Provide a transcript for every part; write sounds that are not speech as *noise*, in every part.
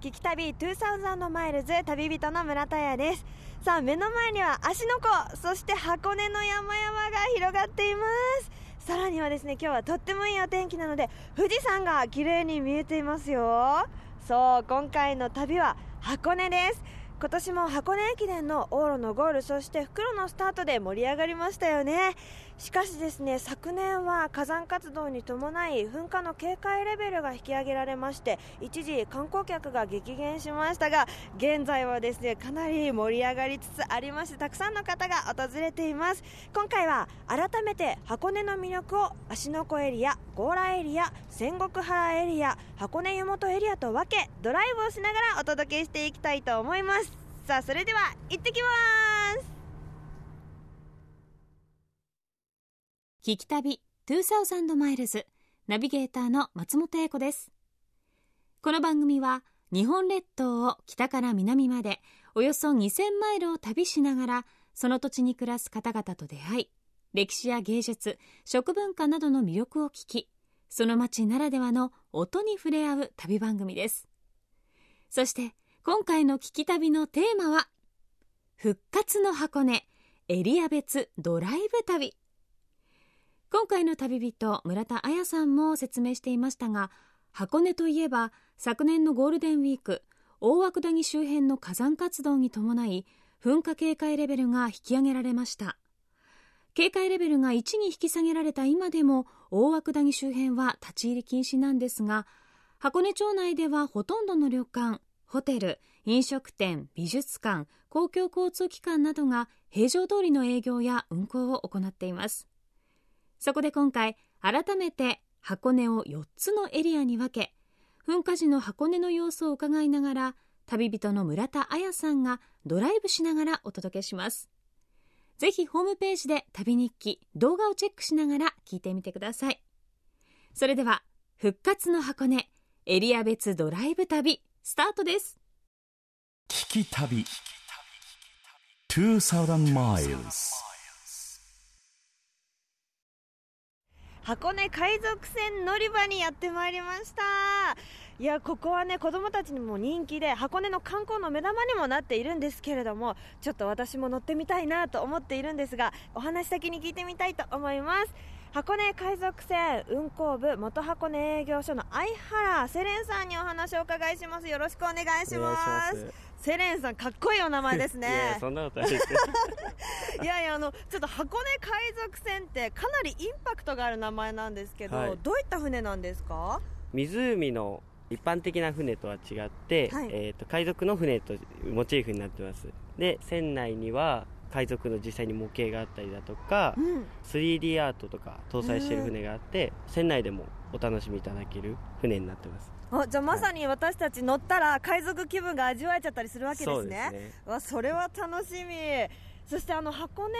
聞き旅2000マイルズ旅人の村田屋です。さあ目の前には芦ノ湖そして箱根の山々が広がっています。さらにはですね今日はとってもいいお天気なので富士山が綺麗に見えていますよ。そう今回の旅は箱根です。今年も箱根駅伝の往路のゴールそして復路のスタートで盛り上がりましたよね。しかしですね昨年は火山活動に伴い噴火の警戒レベルが引き上げられまして一時観光客が激減しましたが現在はですねかなり盛り上がりつつありましてたくさんの方が訪れています。今回は改めて箱根の魅力を芦ノ湖エリア強羅エリア仙石原エリア箱根湯本エリアと分けドライブをしながらお届けしていきたいと思います。さあそれでは行ってきます。聞き旅2000マイルズナビゲーターの松本英子です。この番組は日本列島を北から南までおよそ2000マイルを旅しながらその土地に暮らす方々と出会い歴史や芸術食文化などの魅力を聞きその街ならではの音に触れ合う旅番組です。そして今回の聞き旅のテーマは復活の箱根エリア別ドライブ旅。今回の旅人村田彩さんも説明していましたが箱根といえば昨年のゴールデンウィーク大涌谷周辺の火山活動に伴い噴火警戒レベルが引き上げられました。警戒レベルが1に引き下げられた今でも大涌谷周辺は立ち入り禁止なんですが箱根町内ではほとんどの旅館ホテル飲食店美術館公共交通機関などが平常通りの営業や運行を行っています。そこで今回改めて箱根を4つのエリアに分け噴火時の箱根の様子を伺いながら旅人の村田彩さんがドライブしながらお届けします。ぜひホームページで旅日記動画をチェックしながら聞いてみてください。それでは復活の箱根エリア別ドライブ旅スタートです。聞き旅2000 miles 箱根海賊船乗り場にやってまいりました。いやここはね子供たちにも人気で箱根の観光の目玉にもなっているんですけれどもちょっと私も乗ってみたいなと思っているんですがお話先に聞いてみたいと思います。箱根海賊船運航部元箱根営業所の相原セレンさんにお話をお伺いします。よろしくお願いします。セレンさんかっこいいお名前ですね。*laughs* いやそんなことないです *laughs* いやいやあのちょっと箱根海賊船ってかなりインパクトがある名前なんですけど、はい、どういった船なんですか？湖の一般的な船とは違って、はい、えーと、海賊の船とモチーフになってます。で船内には海賊の実際に模型があったりだとか、うん、3D アートとか搭載してる船があって、船内でもお楽しみいただける船になってますあじゃあまさに私たち乗ったら海賊気分が味わえちゃったりするわけですね。そね。わそれは楽しみ。そしてあの箱根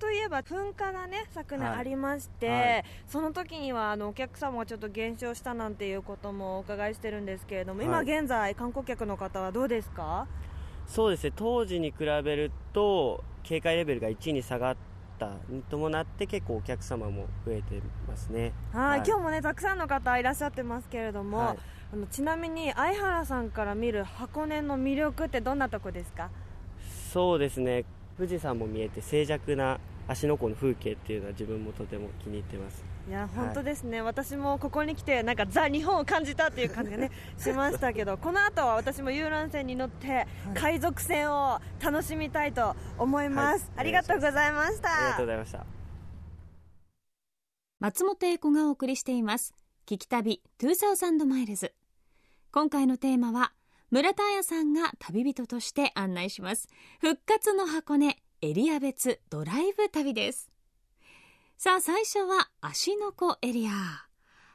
といえば噴火がね昨年ありまして、はい。はい、その時にはあのお客様がちょっと減少したなんていうこともお伺いしてるんですけれども、今現在観光客の方はどうですか？そうですね。当時に比べると警戒レベルが1に下がったに伴って結構お客様も増えてますね。はい。今日もねたくさんの方いらっしゃってますけれども、はいあのちなみに相原さんから見る箱根の魅力ってどんなとこですか？そうですね。富士山も見えて静寂な芦ノ湖の風景っていうのは自分もとても気に入ってます。いや本当ですね、はい、私もここに来てなんかザ・日本を感じたっていう感じがね *laughs* しましたけどこの後は私も遊覧船に乗って海賊船を楽しみたいと思います、はい、ありがとうございました。ありがとうございました。松本英子がお送りしています。聞き旅2000マイルズ今回のテーマは村田彩さんが旅人として案内します。復活の箱根エリア別ドライブ旅です。さあ最初は芦ノ湖エリア。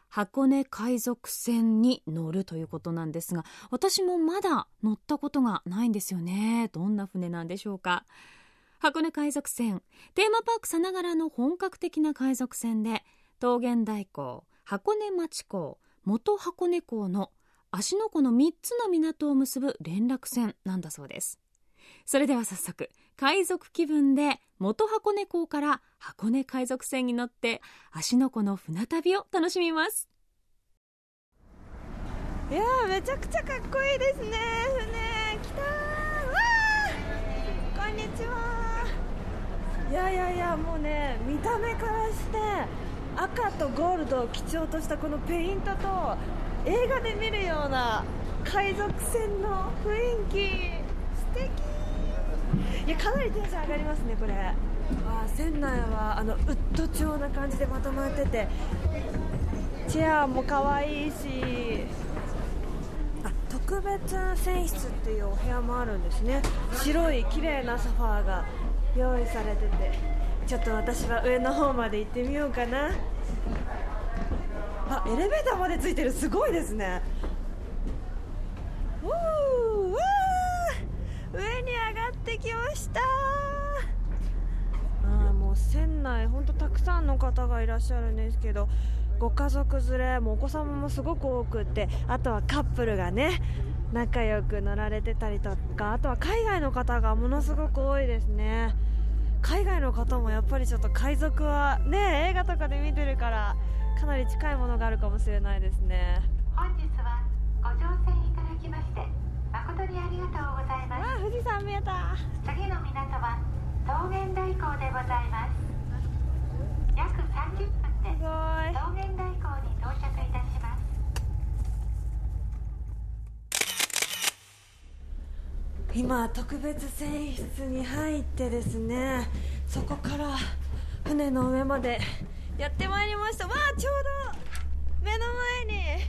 箱根海賊船に乗るということなんですが私もまだ乗ったことがないんですよね。どんな船なんでしょうか。箱根海賊船テーマパークさながらの本格的な海賊船で桃源台港箱根町港元箱根港の芦ノ湖の3つの港を結ぶ連絡船なんだそうです。それでは早速海賊気分で元箱根港から箱根海賊船に乗って芦ノ湖の船旅を楽しみます。いやめちゃくちゃかっこいいですね船。来たわこんにちは。いやいやいやもうね見た目からして赤とゴールドを基調としたこのペイントと映画で見るような海賊船の雰囲気。素敵。いやかなりテンション上がりますねこれ。あ船内はあのウッド調な感じでまとまってて。チェアも可愛いし。あ特別船室っていうお部屋もあるんですね。白い綺麗なソファーが用意されてて。ちょっと私は上の方まで行ってみようかなあエレベーターまでついてる。すごいですね。上に上がってきました。あもう船内本当たくさんの方がいらっしゃるんですけどご家族連れもお子様もすごく多くってあとはカップルがね仲良く乗られてたりとかあとは海外の方がものすごく多いですね。海外の方もやっぱりちょっと海賊はね映画とかで見てるからかなり近いものがあるかもしれないですね。本日はご乗船いただきまして誠にありがとうございます。あ富士山見えた。次の港は桃源台港でございます。約30分で桃源台港に到着いたします。今特別船室に入ってですねそこから船の上までやってまいりました。わあちょうど目の前に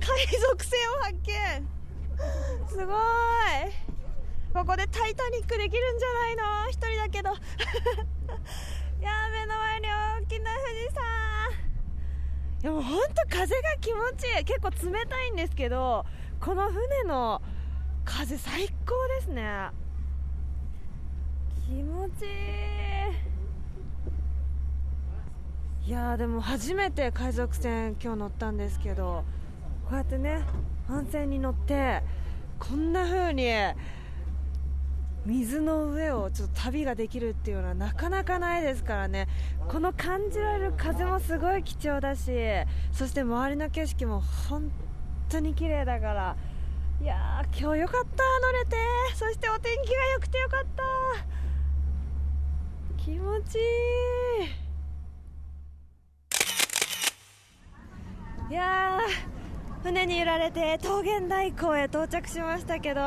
海賊船を発見。すごい。ここで「タイタニック」できるんじゃないの？一人だけど。*laughs* いや目の前に大きな富士山。いやもう本当風が気持ちいい。結構冷たいんですけどこの船の風最高ですね。気持ちいい。いやでも初めて海賊船今日乗ったんですけどこうやってね帆船に乗ってこんな風に水の上をちょっと旅ができるっていうのはなかなかないですからね。この感じられる風もすごい貴重だしそして周りの景色も本当に綺麗だから。いやー今日よかった乗れて。そしてお天気が良くてよかった。気持ちいい。いやー船に揺られて桃源台港へ到着しましたけど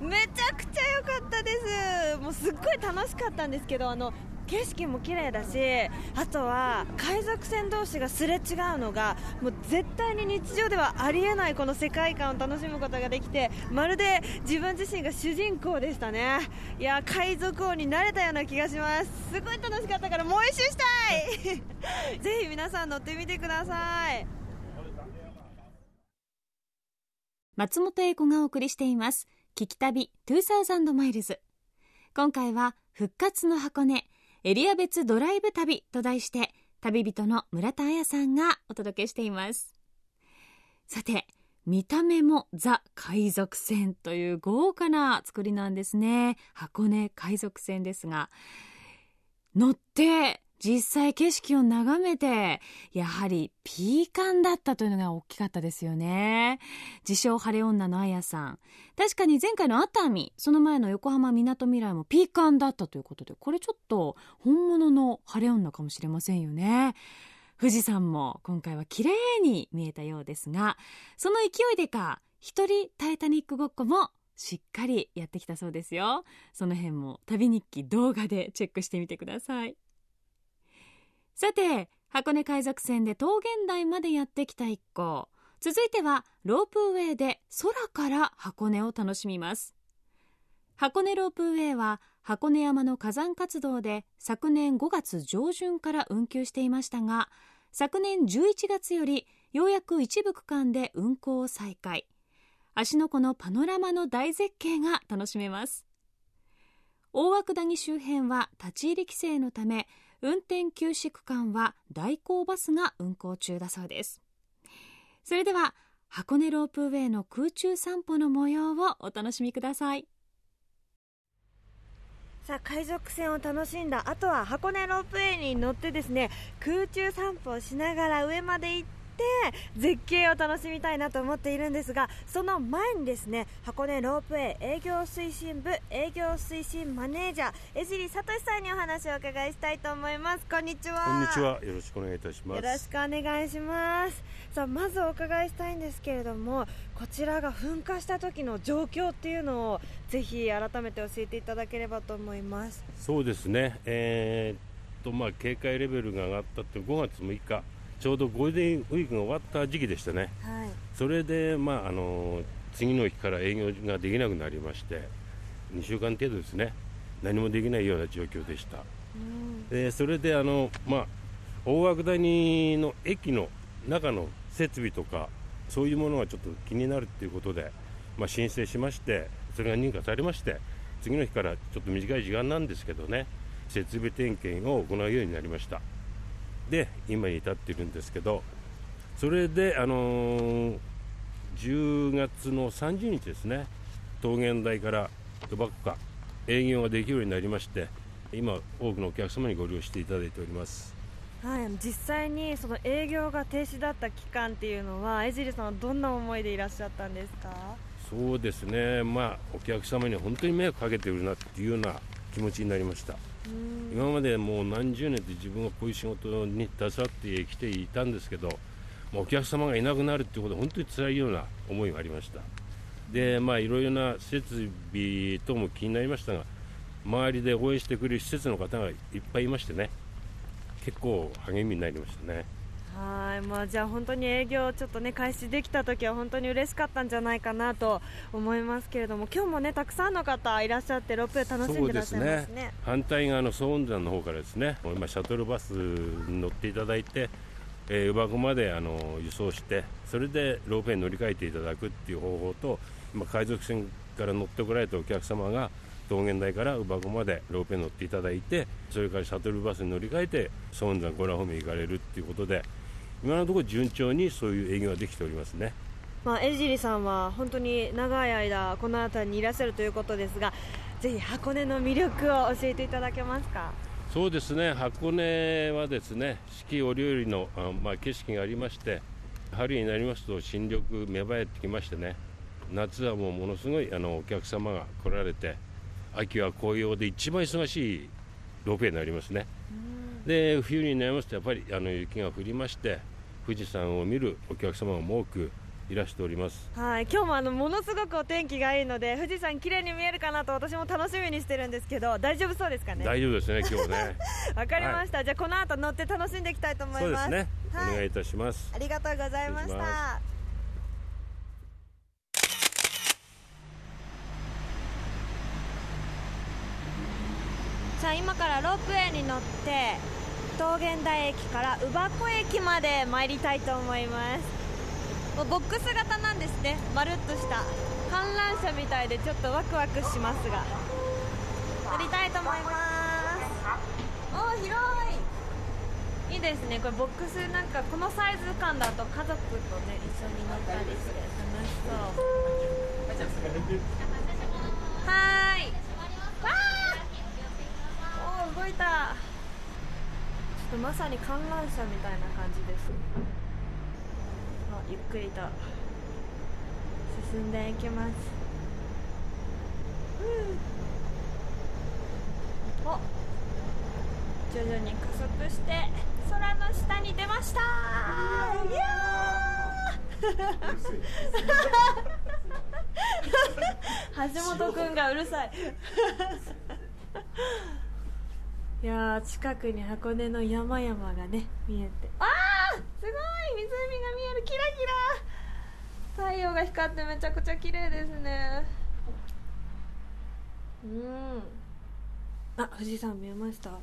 めちゃくちゃ良かったです。もうすっごい楽しかったんですけどあの景色も綺麗だしあとは海賊船同士がすれ違うのがもう絶対に日常ではありえないこの世界観を楽しむことができてまるで自分自身が主人公でしたね。いや海賊王になれたような気がします。すごい楽しかったからもう一周したい。*laughs* ぜひ皆さん乗ってみてください。松本英子がお送りしています。聞き旅2000マイルズ。今回は復活の箱根エリア別ドライブ旅と題して旅人の村田彩さんがお届けしています。さて見た目もザ海賊船という豪華な作りなんですね。箱根海賊船ですが乗って実際景色を眺めて、やはりピーカンだったというのが大きかったですよね。自称晴れ女のあやさん。確かに前回の熱海、その前の横浜みなとみらいもピーカンだったということで、これちょっと本物の晴れ女かもしれませんよね。富士山も今回は綺麗に見えたようですが、その勢いでか、一人タイタニックごっこもしっかりやってきたそうですよ。その辺も旅日記動画でチェックしてみてください。さて箱根海賊船で桃源台までやってきた一行。続いてはロープウェイで空から箱根を楽しみます。箱根ロープウェイは箱根山の火山活動で昨年5月上旬から運休していましたが昨年11月よりようやく一部区間で運行を再開。芦ノ湖のパノラマの大絶景が楽しめます。大涌谷周辺は立ち入り規制のため運転休止区間は代行バスが運行中だそうです。それでは箱根ロープウェイの空中散歩の模様をお楽しみください。さあ海賊船を楽しんだあとは箱根ロープウェイに乗ってですね空中散歩をしながら上まで行っ絶景を楽しみたいなと思っているんですがその前にですね箱根ロープウェイ営業推進部営業推進マネージャー江尻聡さんにお話をお伺いしたいと思います。こんにちは。こんにちはよろしくお願いいたします。よろしくお願いしますさあまずお伺いしたいんですけれどもこちらが噴火した時の状況っていうのをぜひ改めて教えていただければと思います。そうですね。えー、っとまあ警戒レベルが上がったって5月6日ちょうどゴールデンウィークが終わった時期でしたね、はい、それで、まあ、あの次の日から営業ができなくなりまして2週間程度ですね。何もできないような状況でした、うん、でそれであの、まあ、大涌谷の駅の中の設備とかそういうものがちょっと気になるということで、まあ、申請しましてそれが認可されまして次の日からちょっと短い時間なんですけどね設備点検を行うようになりましたで今に至っているんですけどそれで、あのー、10月の30日ですね桃源台から賭博か営業ができるようになりまして今多くのお客様にご利用していただいております。はい、実際にその営業が停止だった期間っていうのは江尻さんはどんな思いでいらっしゃったんですか？そうですね、まあ、お客様に本当に迷惑かけてるなっていうような気持ちになりました今までもう何十年って自分はこういう仕事に携わってきていたんですけど、お客様がいなくなるっていうことは本当に辛いような思いがありました。でまあいろいろな設備等も気になりましたが周りで応援してくれる施設の方がいっぱいいましてね結構励みになりましたね。はいまあ、じゃあ本当に営業ちょっとね開始できた時は本当に嬉しかったんじゃないかなと思いますけれども今日もねたくさんの方いらっしゃってロープウェイ楽しんでらっしゃいますね、ね、反対側の総運山の方からですね今シャトルバスに乗っていただいてえー、馬子まであの輸送してそれでロープウェイに乗り換えていただくっていう方法と今海賊船から乗ってこられたお客様が桃源台から乳母子までロープに乗っていただいてそれからシャトルバスに乗り換えて総雲山ゴラ方面行かれるっていうことで今のところ順調にそういう営業ができておりますね。まあ、江尻さんは本当に長い間この辺りにいらっしゃるということですがぜひ箱根の魅力を教えていただけますか？そうですね。箱根はですね四季折々のあ、まあ、景色がありまして春になりますと新緑芽生えてきましてね夏はもうものすごいあのお客様が来られて秋は紅葉で一番忙しいロープウェイになりますね、で冬になりますとやっぱりあの雪が降りまして富士山を見るお客様も多くいらしております。はい今日もあのものすごくお天気がいいので富士山綺麗に見えるかなと私も楽しみにしてるんですけど大丈夫そうですかね？大丈夫ですね今日ね。*laughs* わかりました、はい、じゃあこの後乗って楽しんでいきたいと思います。そうですね、はい、お願いいたします。ありがとうございました。さあ今からロープウェイに乗って桃源台駅から乳母子駅まで参りたいと思います。ボックス型なんですね。まるっとした。観覧車みたいでちょっとワクワクしますが。乗りたいと思います。お広い。いいですね。これボックスなんかこのサイズ感だと家族とね一緒に乗ったりして楽しそう。はい。わー動いたまさに観覧車みたいな感じです。あゆっくりと。進んでいきます。お。徐々に加速して空の下に出ました。いや *laughs* 橋本君がうるさい。いや近くに箱根の山々がね見えて。ああすごい湖が見えるキラキラ。太陽が光ってめちゃくちゃ綺麗ですね。うん。あ富士山見えました？わ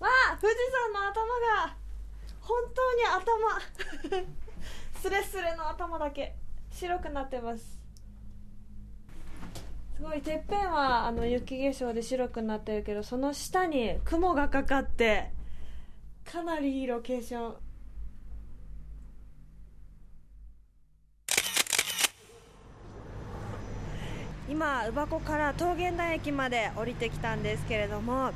あ富士山の頭が本当に頭。*laughs* スレスレの頭だけ。白くなってますすごいてっぺんはあの雪化粧で白くなってるけどその下に雲がかかってかなりいいロケーション。今乳母子から桃源台駅まで降りてきたんですけれども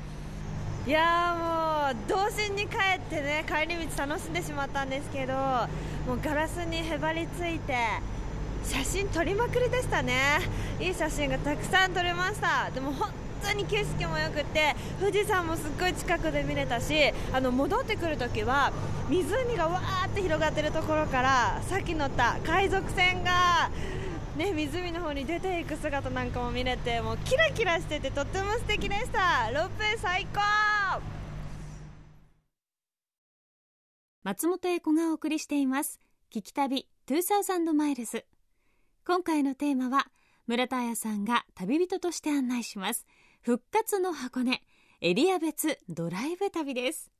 いやもう童心に帰ってね帰り道楽しんでしまったんですけどもうガラスにへばりついて写真撮りまくりでしたね。いい写真がたくさん撮れました。でも本当に景色も良くて富士山もすっごい近くで見れたしあの戻ってくるときは湖がわーって広がってるところからさっき乗った海賊船がね、湖の方に出ていく姿なんかも見れてもうキラキラしててとっても素敵でした。ロープ最高。松本英子がお送りしています。聞き旅2000マイルズ今回のテーマは村田彩さんが旅人として案内します。復活の箱根エリア別ドライブ旅です。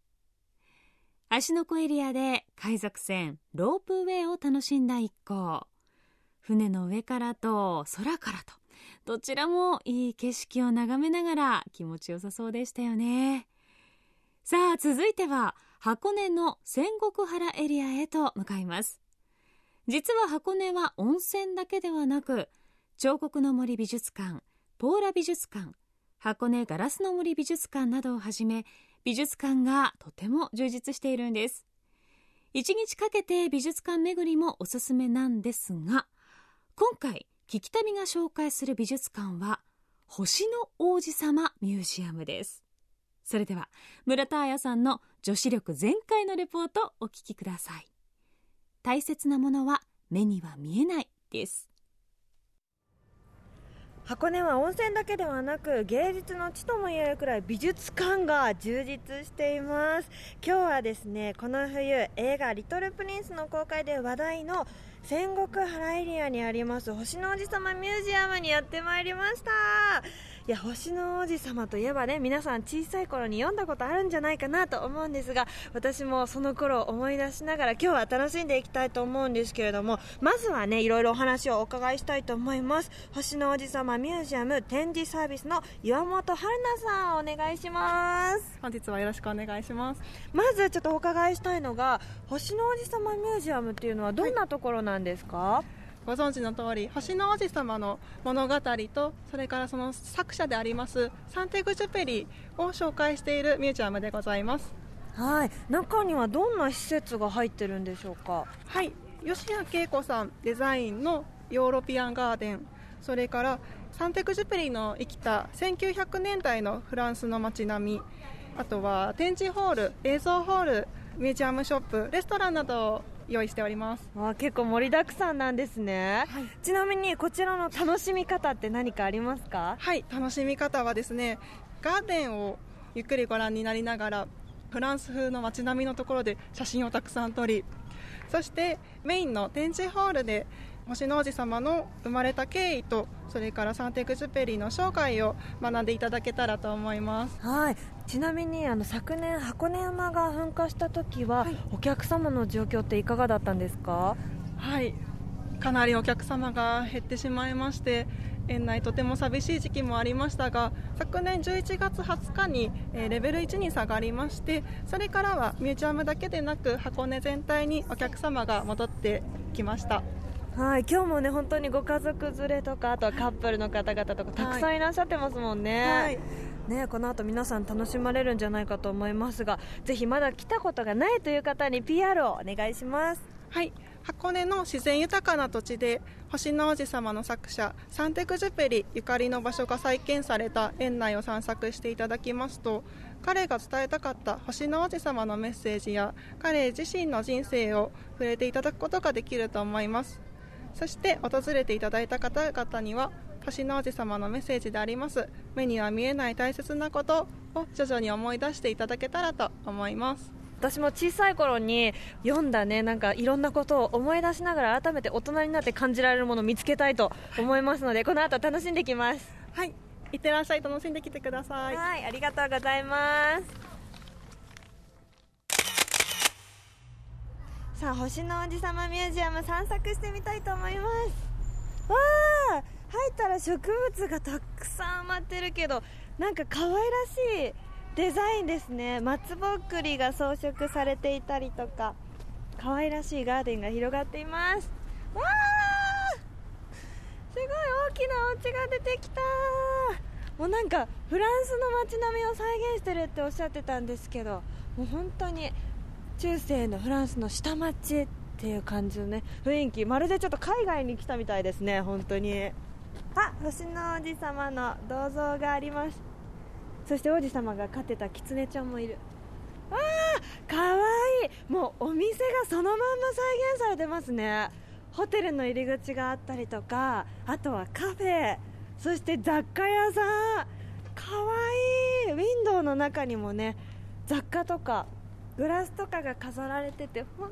芦ノ湖エリアで海賊船ロープウェイを楽しんだ一行。船の上からと空からとどちらもいい景色を眺めながら気持ちよさそうでしたよね。さあ続いては箱根の仙石原エリアへと向かいます。実は箱根は温泉だけではなく彫刻の森美術館ポーラ美術館箱根ガラスの森美術館などをはじめ美術館がとても充実しているんです。一日かけて美術館巡りもおすすめなんですが今回聞き旅が紹介する美術館は星の王子様ミュージアムです。それでは村田彩さんの女子力全開のレポートお聞きください。大切なものは目には見えないです。箱根は温泉だけではなく芸術の地ともいえるくらい美術館が充実しています。今日はですねこの冬映画「リトルプリンス」の公開で話題の仙石原エリアにあります星の王子様ミュージアムにやってまいりました。いや星の王子様といえばね皆さん小さい頃に読んだことあるんじゃないかなと思うんですが私もその頃を思い出しながら今日は楽しんでいきたいと思うんですけれどもまずはねいろいろお話をお伺いしたいと思います。星の王子様ミュージアム展示サービスの岩本春菜さんお願いします。本日はよろしくお願いします。まずちょっとお伺いしたいのが星の王子様ミュージアムっていうのはどんなところなんですか、はいご存知の通り星の王子様の物語とそれからその作者でありますサンテグジュペリを紹介しているミュージアムでございます。はい。中にはどんな施設が入ってるんでしょうか？はい。吉谷桂子さんデザインのヨーロピアンガーデンそれからサンテグジュペリの生きた1900年代のフランスの街並みあとは展示ホール映像ホールミュージアムショップレストランなど用意しております。あ結構盛りだくさんなんですね、はい、ちなみにこちらの楽しみ方って何かありますか？はい楽しみ方はですねガーデンをゆっくりご覧になりながらフランス風の街並みのところで写真をたくさん撮りそしてメインの展示ホールで星の王子様の生まれた経緯とそれからサンテクジュペリの生涯を学んでいただけたらと思います。はいちなみにあの昨年箱根山が噴火した時は、はい、お客様の状況っていかがだったんですか？はい。かなりお客様が減ってしまいまして園内とても寂しい時期もありましたが昨年11月20日に、えレベル1に下がりましてそれからはミュージアムだけでなく箱根全体にお客様が戻ってきました。はい。今日もね本当にご家族連れとかあとはカップルの方々とかたくさんいらっしゃってますもんね。はいね、この後皆さん楽しまれるんじゃないかと思いますがぜひまだ来たことがないという方に PR をお願いします。はい。箱根の自然豊かな土地で星の王子様の作者サンテクジュペリゆかりの場所が再建された園内を散策していただきますと彼が伝えたかった星の王子様のメッセージや彼自身の人生を触れていただくことができると思います。そして訪れていただいた方々には星の王子様のメッセージであります。目には見えない大切なことを徐々に思い出していただけたらと思います。私も小さい頃に読んだねなんかいろんなことを思い出しながら改めて大人になって感じられるものを見つけたいと思いますのでこの後楽しんできます。はい。いってらっしゃい楽しんできてください。はいありがとうございます。さあ星の王子様ミュージアム散策してみたいと思います。わあ入ったら植物がたくさん埋まってるけどなんか可愛らしいデザインですね。松ぼっくりが装飾されていたりとか可愛らしいガーデンが広がっています。わあすごい大きなお家が出てきた。もうなんかフランスの街並みを再現してるっておっしゃってたんですけどもう本当に中世のフランスの下町っていう感じのね雰囲気。まるでちょっと海外に来たみたいですね本当に。あ星の王子様の銅像があります。そして王子様が飼ってたキツネちゃんもいる。あーかわいい。もうお店がそのまんま再現されてますね。ホテルの入り口があったりとかあとはカフェ。そして雑貨屋さん。かわいい。ウィンドウの中にもね雑貨とかグラスとかが飾られてて本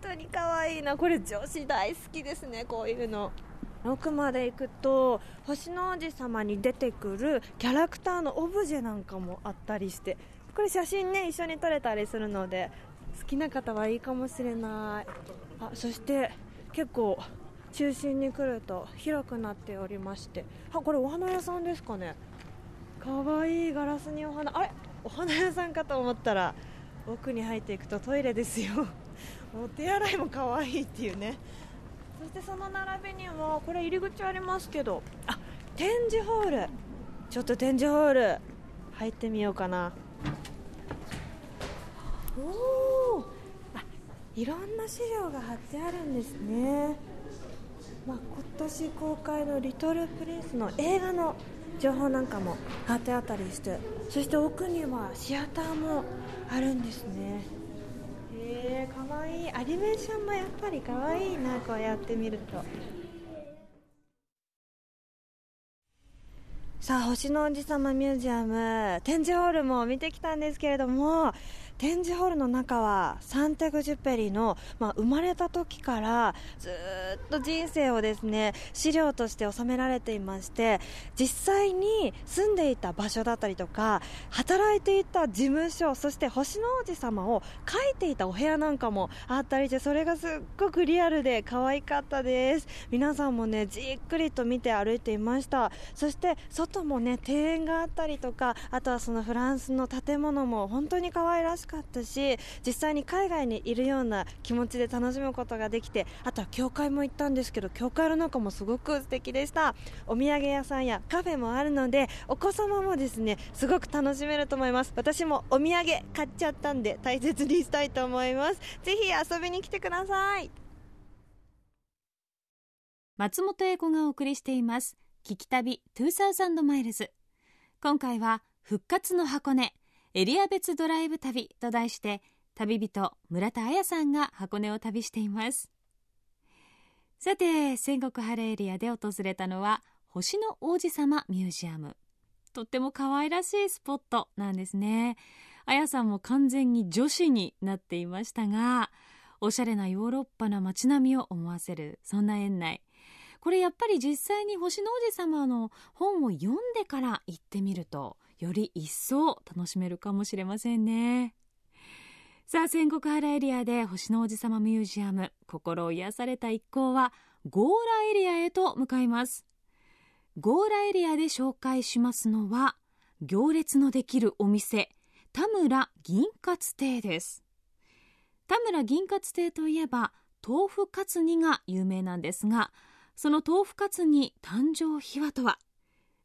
当にかわいいな。これ女子大好きですねこういうの。奥まで行くと星の王子様に出てくるキャラクターのオブジェなんかもあったりしてこれ写真ね一緒に撮れたりするので好きな方はいいかもしれない。あそして結構中心に来ると広くなっておりまして。あこれお花屋さんですかね。かわいいガラスにお花。あれ？お花屋さんかと思ったら奥に入っていくとトイレですよ。*laughs* お手洗いも可愛いっていうね。そしてその並びにはこれ入り口ありますけどあ展示ホール。ちょっと展示ホール入ってみようかな。おおいろんな資料が貼ってあるんですね、まあ、今年公開の「リトル・プリンス」の映画の情報なんかも貼ってあったりしてそして奥にはシアターもあるんですね。ええかわいい。アニメーションもやっぱりかわいいなこうやってみると。さあ星の王子様ミュージアム展示ホールも見てきたんですけれども展示ホールの中はサンテグジュペリの、まあ、生まれた時からずっと人生をですね資料として収められていまして実際に住んでいた場所だったりとか働いていた事務所そして星の王子様を描いていたお部屋なんかもあったりしてそれがすっごくリアルで可愛かったです。皆さんもねじっくりと見て歩いていました。そして外もね庭園があったりとかあとはそのフランスの建物も本当に可愛らしかったし実際に海外にいるような気持ちで楽しむことができてあとは教会も行ったんですけど教会の中もすごく素敵でした。お土産屋さんやカフェもあるのでお子様もですねすごく楽しめると思います。私もお土産買っちゃったんで大切にしたいと思います。ぜひ遊びに来てください。松本英子がお送りしています。聞き旅2000マイルズ今回は復活の箱根。エリア別ドライブ旅と題して旅人村田彩さんが箱根を旅しています。さて戦国原エリアで訪れたのは星の王子様ミュージアム。とっても可愛らしいスポットなんですね。彩さんも完全に女子になっていましたがおしゃれなヨーロッパな街並みを思わせるそんな園内。これやっぱり実際に星の王子様の本を読んでから行ってみるとより一層楽しめるかもしれませんね。さあ戦国原エリアで星の王子様ミュージアム心を癒された一行はゴーラエリアへと向かいます。ゴーラエリアで紹介しますのは行列のできるお店田村銀カツ亭です。田村銀カツ亭といえば豆腐カツ煮が有名なんですがその豆腐カツ煮誕生秘話とは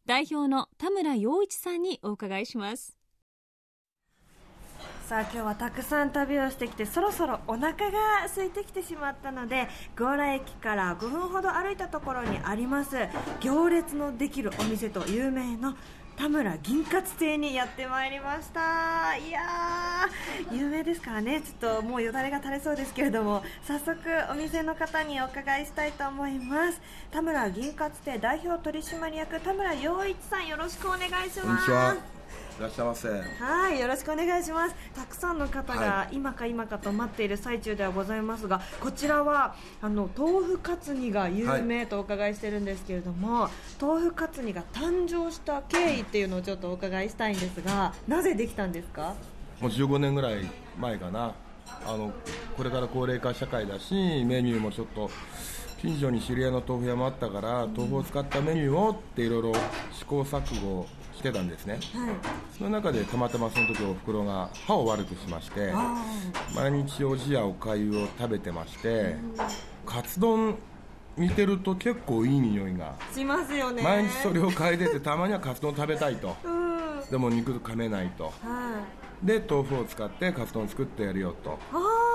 代表の田村陽一さんにお伺いします。さあ今日はたくさん旅をしてきてそろそろお腹が空いてきてしまったので強羅駅から5分ほど歩いたところにあります行列のできるお店と有名の田村銀活亭にやってまいりました。いやー有名ですからね。ちょっともうよだれが垂れそうですけれども早速お店の方にお伺いしたいと思います。田村銀活亭代表取締役田村陽一さんよろしくお願いします。らっしゃいませ。はいよろしくお願いします。たくさんの方が今か今かと待っている最中ではございますが、はい、こちらはあの豆腐カツ煮が有名とお伺いしてるんですけれども、はい、豆腐カツ煮が誕生した経緯っていうのをちょっとお伺いしたいんですがなぜできたんですか？もう15年ぐらい前かな。あのこれから高齢化社会だしメニューもちょっと近所に知り合いの豆腐屋もあったから豆腐を使ったメニューをっていろいろ試行錯誤してたんですね、はい、その中でたまたまその時おふくろが歯を悪くしまして毎日おじやおかゆを食べてまして、カツ丼見てると結構いい匂いが。しますよね。毎日それを嗅いでて *laughs* たまにはカツ丼食べたいと、でも肉噛めないと、で豆腐を使ってカツ丼作ってやるよと。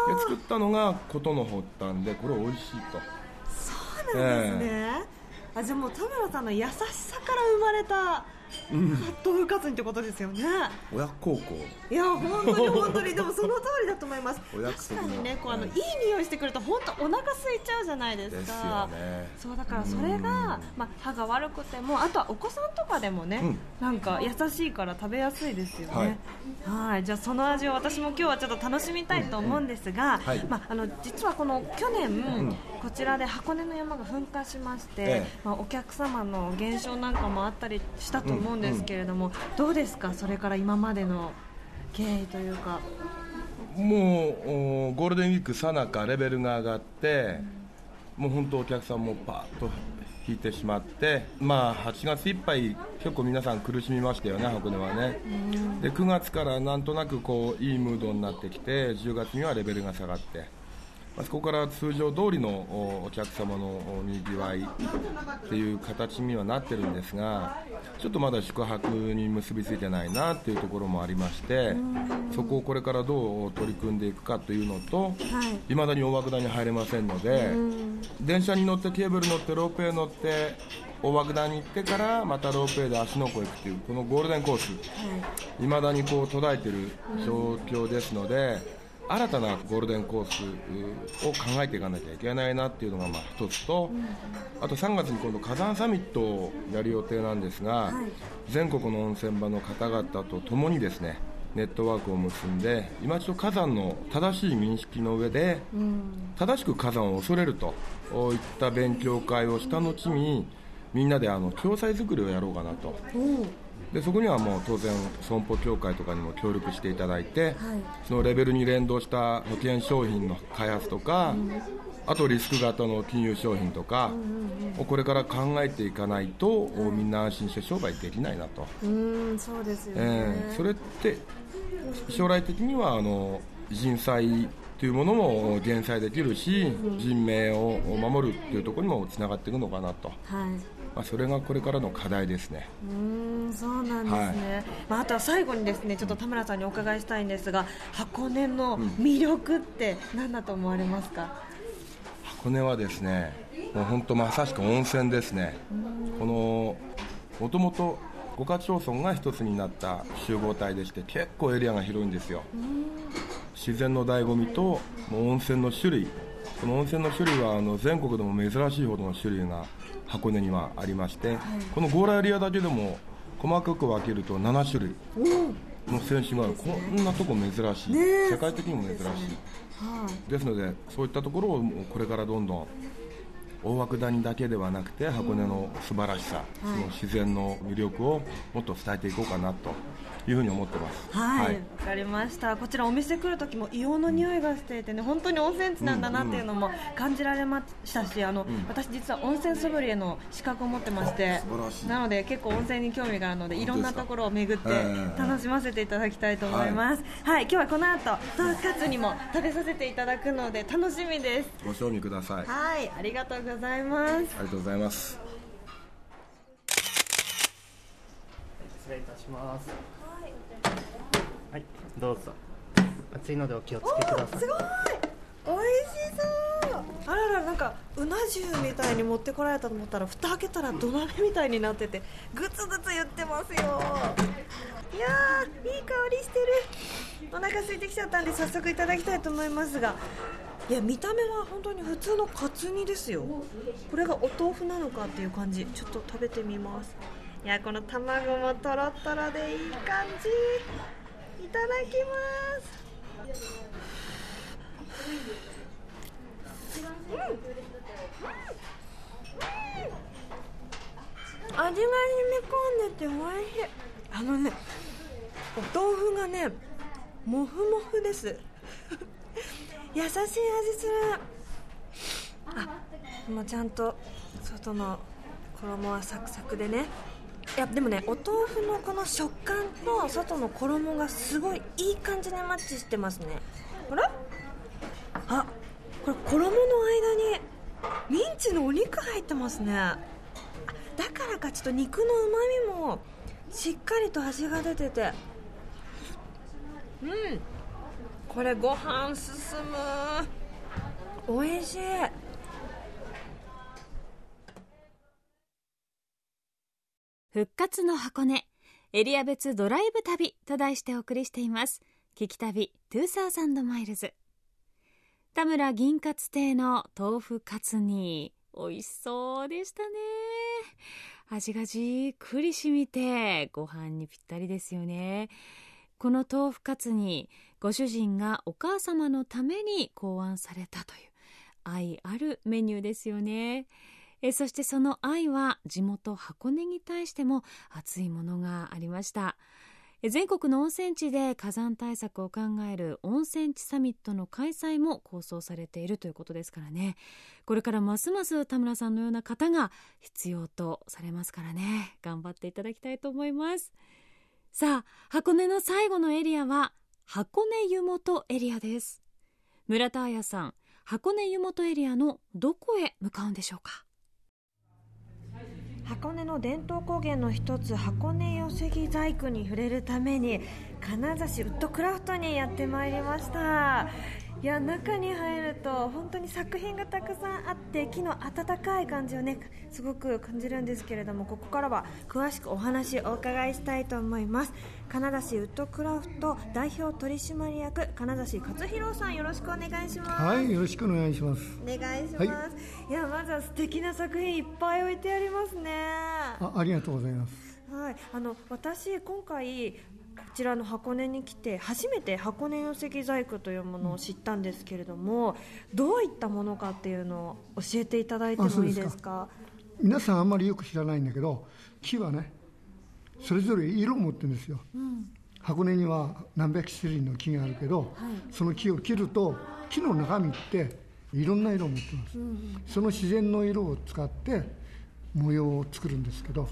で作ったのが琴の発端でこれ美味しいと。そうなんですね、えー、あじゃあもう田村さんの優しさから生まれた豆腐カツ煮ってことですよね。親孝行。いや本当に本当にでもその通りだと思います。確かにねこうあの、いい匂いしてくると本当お腹空いちゃうじゃないですか。ね、そうだからそれが、まあ、歯が悪くてもあとはお子さんとかでもね、うん、なんか優しいから食べやすいですよね。はい。じゃあその味を私も今日はちょっと楽しみたいと思うんですが、はい、まあ、あの実はこの去年、うん、こちらで箱根の山が噴火しまして、ええ、まあ、お客様の減少なんかもあったりしたと思うんですけれども、どうですか、それから今までの経緯というか。もうゴールデンウィークさなかレベルが上がって、うん、もう本当お客さんもパーッと引いてしまって、まあ、8月いっぱい結構皆さん苦しみましたよね、箱根はね、で9月からなんとなくこういいムードになってきて10月にはレベルが下がって。そこから通常通りのお客様のにぎわいっていう形にはなってるんですがちょっとまだ宿泊に結びついてないなっていうところもありましてそこをこれからどう取り組んでいくかというのと、い、まだに大涌谷に入れませんので電車に乗ってケーブル乗ってロープウェイ乗って大涌谷に行ってからまたロープウェイで芦ノ湖へ行くというこのゴールデンコースいまだにこう途絶えている状況ですので。新たなゴールデンコースを考えていかなきゃいけないなっていうのがまあ一つと、あと3月に今度火山サミットをやる予定なんですが、全国の温泉場の方々とともにですねネットワークを結んで今一度火山の正しい認識の上で、正しく火山を恐れるといった勉強会をした後にみんなであの共済作りをやろうかなと。でそこにはもう当然損保協会とかにも協力していただいて、はい、そのレベルに連動した保険商品の開発とか、うん、あとリスク型の金融商品とか、をこれから考えていかないと、はい、みんな安心して商売できないなと。うんそうですよね、えー、それって将来的にはあの人災というものも減災できるし、うん、人命を守るというところにもつながっていくのかなと。はいまあ、それがこれからの課題ですね。うんそうなんですね、はい、まあ、あとは最後にですねちょっと田村さんにお伺いしたいんですが箱根の魅力って何だと思われますか、うん、箱根はですねもう本当まさしく温泉ですね。このもともと五箇町村が一つになった集合体でして結構エリアが広いんですよ。自然の醍醐味ともう温泉の種類。この温泉の種類はあの全国でも珍しいほどの種類が箱根にはありまして、はい、この強羅エリアだけでも細かく分けると7種類の選手がある、こんなとこ珍しい、世界的にも珍しい、はい、ですのでそういったところをこれからどんどん大涌谷だけではなくて箱根の素晴らしさ、その自然の魅力をもっと伝えていこうかなというふうに思ってます。はい、わ、はい、かりました。こちらお店来る時も硫黄の匂いがしていてね、本当に温泉地なんだなっていうのも感じられましたし、あの、うん、私実は温泉ソムリエの資格を持ってまして、なので結構温泉に興味があるので、いろんなところを巡って楽しませていただきたいと思います。はい、はい、今日はこの後豆腐カツにも食べさせていただくので楽しみです。ご賞味ください。はい、ありがとうございます。ありがとうございます。失礼いたします。どうぞ。熱いのでお気をつけください。すごい。美味しそう。あららなんかうな重みたいに持ってこられたと思ったら蓋開けたら土鍋みたいになっててグツグツ言ってますよ。いやいい香りしてる。お腹空いてきちゃったんで早速いただきたいと思いますが。いや見た目は本当に普通のカツ煮ですよ。これがお豆腐なのかっていう感じ。ちょっと食べてみます。いやこの卵もとろとろでいい感じ。いただきます。うん、味が染み込んでて美味しい。あのねお豆腐がねもふもふです。*laughs* 優しい味する。あもうちゃんと外の衣はサクサクでね。いやでもねお豆腐のこの食感と外の衣がすごいいい感じにマッチしてますね。あれ？あこれ衣の間にミンチのお肉入ってますね。だからかちょっと肉のうまみもしっかりと味が出てて。うん。これご飯進む。美味しい復活の箱根エリア別ドライブ旅と題してお送りしています。聞き旅2000マイルズ。田村銀カツ亭の豆腐カツ煮。美味しそうでしたね。味がじっくり染みてご飯にぴったりですよね。この豆腐カツ煮ご主人がお母様のために考案されたという愛あるメニューですよね。えそしてその愛は地元箱根に対しても熱いものがありました。全国の温泉地で火山対策を考える温泉地サミットの開催も構想されているということですからね。これからますます田村さんのような方が必要とされますからね。頑張っていただきたいと思います。さあ箱根の最後のエリアは箱根湯本エリアです。村田彩さん箱根湯本エリアのどこへ向かうんでしょうか？箱根の伝統工芸の一つ箱根寄木細工に触れるために金指ウッドクラフトにやってまいりました。いや中に入ると本当に作品がたくさんあって木の温かい感じをねすごく感じるんですけれどもここからは詳しくお話をお伺いしたいと思います。金指ウッドクラフト代表取締役金指勝弘さんよろしくお願いします。はいよろしくお願いします。お願いします、はい、いやまずは素敵な作品いっぱい置いてありますね。あありがとうございます。はい。あの私今回こちらの箱根に来て初めて箱根寄木細工というものを知ったんですけれども、どういったものかっていうのを教えていただいてもいいですか？皆さんあんまりよく知らないんだけど木はねそれぞれ色を持ってるんですよ、うん、箱根には何百種類の木があるけど、はい、その木を切ると木の中身っていろんな色を持ってます、うんうん、その自然の色を使って模様を作るんですけど、はい、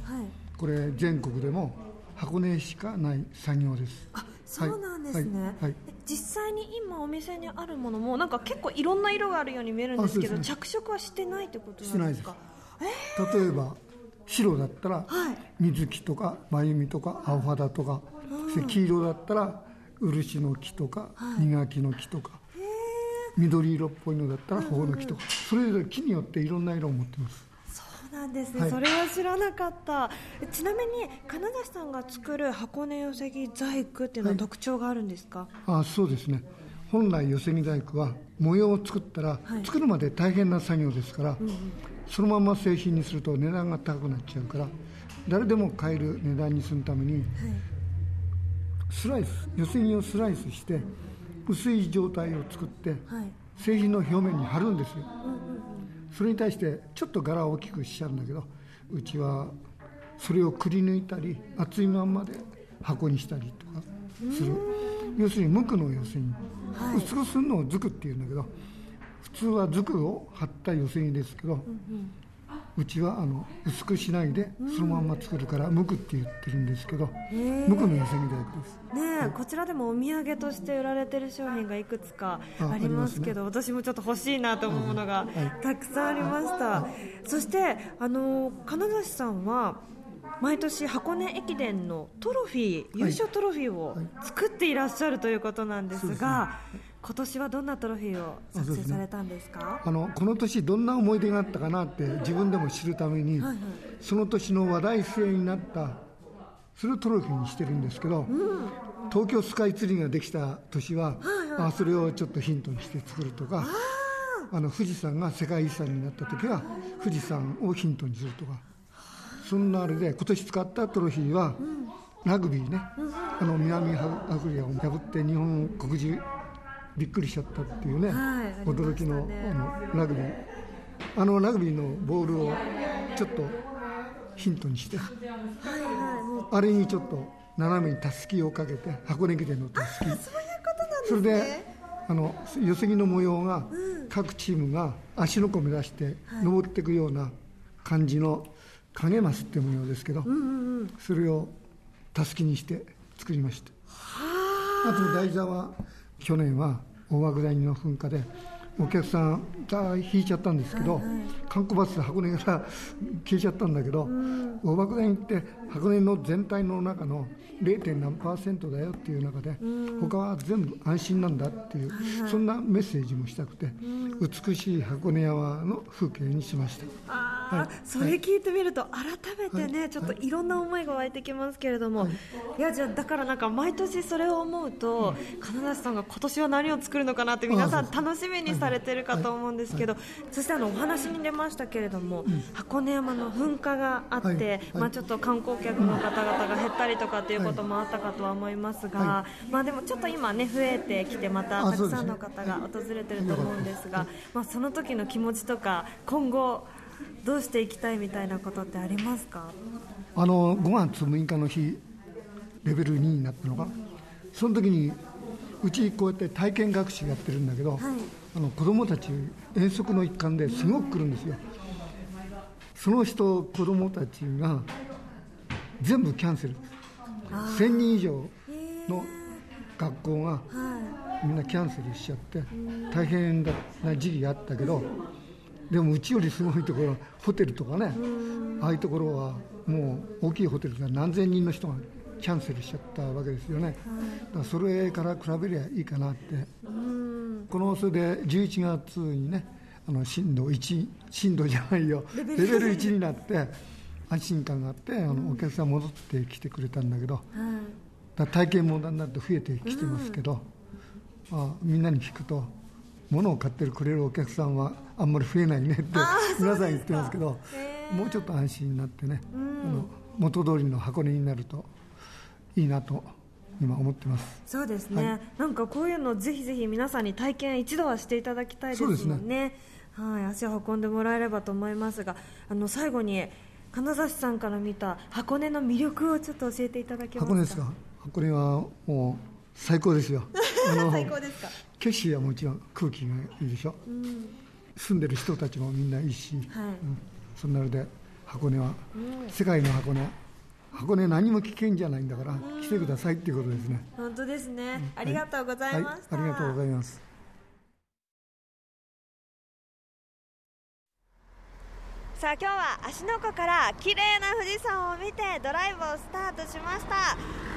これ全国でも箱根しかない作業です。あそうなんですね、はい。はい、実際に今お店にあるものもなんか結構いろんな色があるように見えるんですけど、ね、着色はしてないってことなんですか？えー、例えば白だったら水木とか真由美とか青肌とか、そして黄色だったら漆の木とか苦木の木とか、緑色っぽいのだったら頬の木とか、それぞれ木によっていろんな色を持ってますなんですね、はい、それは知らなかった。ちなみに金指さんが作る箱根寄木細工っていうのは特徴があるんですか、はい、あそうですね。本来寄木細工は模様を作ったら、作るまで大変な作業ですから、うんうん。そのまま製品にすると値段が高くなっちゃうから誰でも買える値段にするために、はい、スライス寄せ木をスライスして薄い状態を作って、はい、製品の表面に貼るんですよ、うんうんうん、それに対してちょっと柄を大きくしちゃうんだけどうちはそれをくり抜いたり厚いまんまで箱にしたりとかする。要するに無垢の寄せ木、はい、薄くするのをずくっていうんだけど普通はズクを貼った寄せ木ですけど、うんうん、うちはあの薄くしないでそのまんま作るから無垢って言ってるんですけど無垢の寄せ木大工です。ね、はい、こちらでもお土産として売られてる商品がいくつかありますけど、ね、私もちょっと欲しいなと思うものがたくさんありました、はい、そしてあの金指さんは毎年箱根駅伝のトロフィー優勝トロフィーを作っていらっしゃるということなんですが、はい今年はどんなトロフィーを作成されたんですか、ね、あのこの年どんな思い出があったかなって自分でも知るために、はいはい、その年の話題性になったそれをトロフィーにしてるんですけど、うん、東京スカイツリーができた年は、はいはい、あそれをちょっとヒントにして作るとかあの富士山が世界遺産になった時は富士山をヒントにするとかそんなあれで今年使ったトロフィーは、うん、ラグビーね、うん、あの南アフリカを破って日本国中びっくりしちゃったっていうね、はい、驚きの,、あのラグビー。あのラグビーのボールをちょっとヒントにして、はいはい、あれにちょっと斜めにたすきをかけて箱根駅伝のたすき。そういうことなんですね。それであの寄せ木の模様が、各チームが足の子目指して登っていくような感じの影マスっていう模様ですけど、うんうんうん、それをたすきにして作りました。あと台座は去年は大涌谷の噴火でお客さんが引いちゃったんですけど、観光バスで箱根から消えちゃったんだけど、大爆弾行って箱根の全体の中の 0. 何パーセントだよっていう中で、他は全部安心なんだっていう、そんなメッセージもしたくて、美しい箱根山の風景にしました。あ、はい、それ聞いてみると改めてね、はい、ちょっとい。ろんな思いが湧いてきますけれども、はい、いやじゃあだからなんか毎年それを思うと、金梨さんが今年は何を作るのかなって皆さん楽しみにされてるかと思うんですけど、そしてあのお話に出ましたけれども、箱根山の噴火があって、まあちょっと観光客の方々が減ったりとかっていうこともあったかとは思いますが、まあでもちょっと今ね増えてきてまたたくさんの方が訪れてると思うんですが、まあその時の気持ちとか今後どうしていきたいみたいなことってありますか？あの5月6日の日レベル2になったのがその時にうちこうやって体験学習やってるんだけど、はい、あの子供たち遠足の一環ですごく来るんですよ。その人子供たちが全部キャンセル。1000人以上の学校がみんなキャンセルしちゃって大変な時期があったけどでもうちよりすごいところホテルとかね。ああいうところはもう大きいホテルが何千人の人がキャンセルしちゃったわけですよね、だからそれから比べりゃいいかなって、このそれで11月にねあの震度1震度じゃないよ。レベル。1になって安心感があってあのお客さん戻ってきてくれたんだけど、だ体験もだんだんと増えてきてますけど、まあ、みんなに聞くと物を買ってくれるお客さんはあんまり増えないねって皆さん言ってますけどもうちょっと安心になってね、うん、元通りの箱根になるといいなと今思ってます。そうですね、はい、なんかこういうのぜひぜひ皆さんに体験一度はしていただきたいですよね。ね。はい足を運んでもらえればと思いますがあの最後に金指さんから見た箱根の魅力をちょっと教えていただけますか？箱根ですか？箱根はもう最高ですよ。*laughs* 最高ですか？景色はもちろん空気がいいでしょ、うん、住んでる人たちもみんないいし、はい、うん、そんなので箱根は、うん、世界の箱根箱根何も危険じゃないんだから、来てくださいっていうことですね。本当ですね、ありがとうございました、はい、ありがとうございます。さあ今日は芦ノ湖から綺麗な富士山を見てドライブをスタートしました。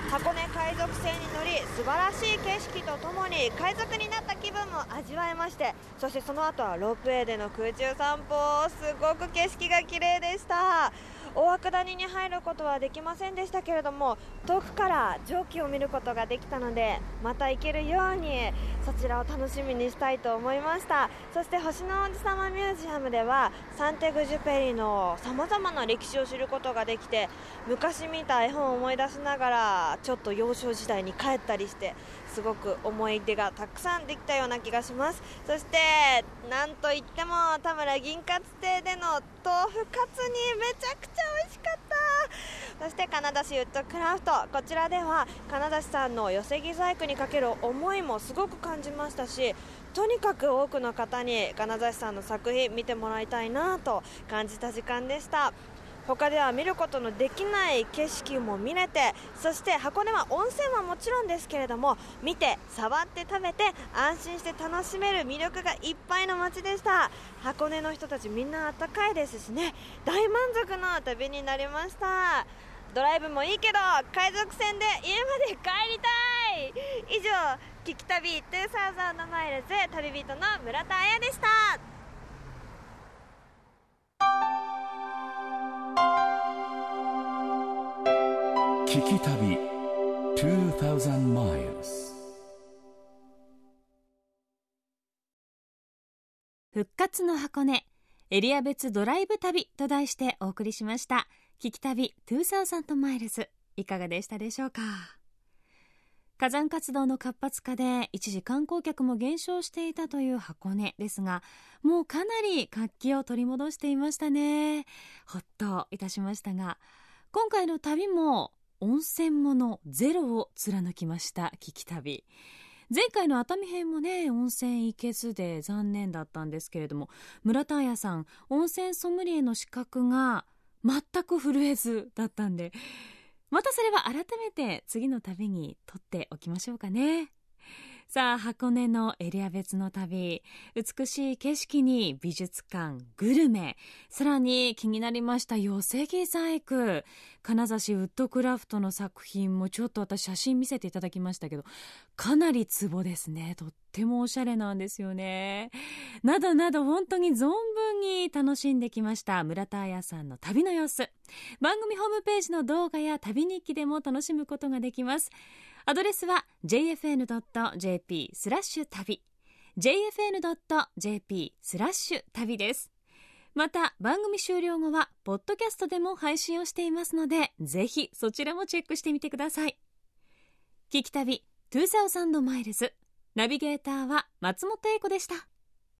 箱根海賊船に乗り素晴らしい景色とともに海賊になった気分も味わえましてそしてその後はロープウェイでの空中散歩すごく景色が綺麗でした大涌谷に入ることはできませんでしたけれども遠くから蒸気を見ることができたのでまた行けるようにそちらを楽しみにしたいと思いました。そして星の王子様ミュージアムではサンテグジュペリのさまざまな歴史を知ることができて昔見た絵本を思い出しながらちょっと幼少時代に帰ったりしてすごく思い出がたくさんできたような気がします。そしてなんといっても田村銀カツ亭での豆腐カツにめちゃくちゃ美味しかった。そして金田市ウッドクラフト。こちらでは金田市さんの寄せ木細工にかける思いもすごく感じましたしとにかく多くの方に金指さんの作品見てもらいたいなと感じた時間でした。他では見ることのできない景色も見れてそして箱根は温泉はもちろんですけれども見て触って食べて安心して楽しめる魅力がいっぱいの街でした。箱根の人たちみんなあったかいですしね。大満足の旅になりました。ドライブもいいけど海賊船で家まで帰りたい。以上聞き旅2000マイルズ旅人の村田彩でした。聞き旅2000 miles 復活の箱根エリア別ドライブ旅と題してお送りしました。聞き旅2000マイルズいかがでしたでしょうか？火山活動の活発化で一時観光客も減少していたという箱根ですがもうかなり活気を取り戻していましたね。ほっといたしましたが今回の旅も温泉ものゼロを貫きました聞き旅。前回の熱海編もね温泉行けずで残念だったんですけれども村田彩さん温泉ソムリエの資格が全く震えずだったんでまたそれは改めて次の旅にとっておきましょうかね。さあ箱根のエリア別の旅。美しい景色に美術館グルメ。さらに気になりました寄木細工。金指ウッドクラフトの作品もちょっと私写真見せていただきましたけどかなりツボですね。とってもおしゃれなんですよね。などなど本当に存分に楽しんできました。村田彩さんの旅の様子。番組ホームページの動画や旅日記でも楽しむことができます。アドレスは jfn.jp スラッシュ旅。jfn.jp スラッシュ旅です。また番組終了後はポッドキャストでも配信をしていますのでぜひそちらもチェックしてみてください。聞き旅2000マイルズ。ナビゲーターは松本英子でした。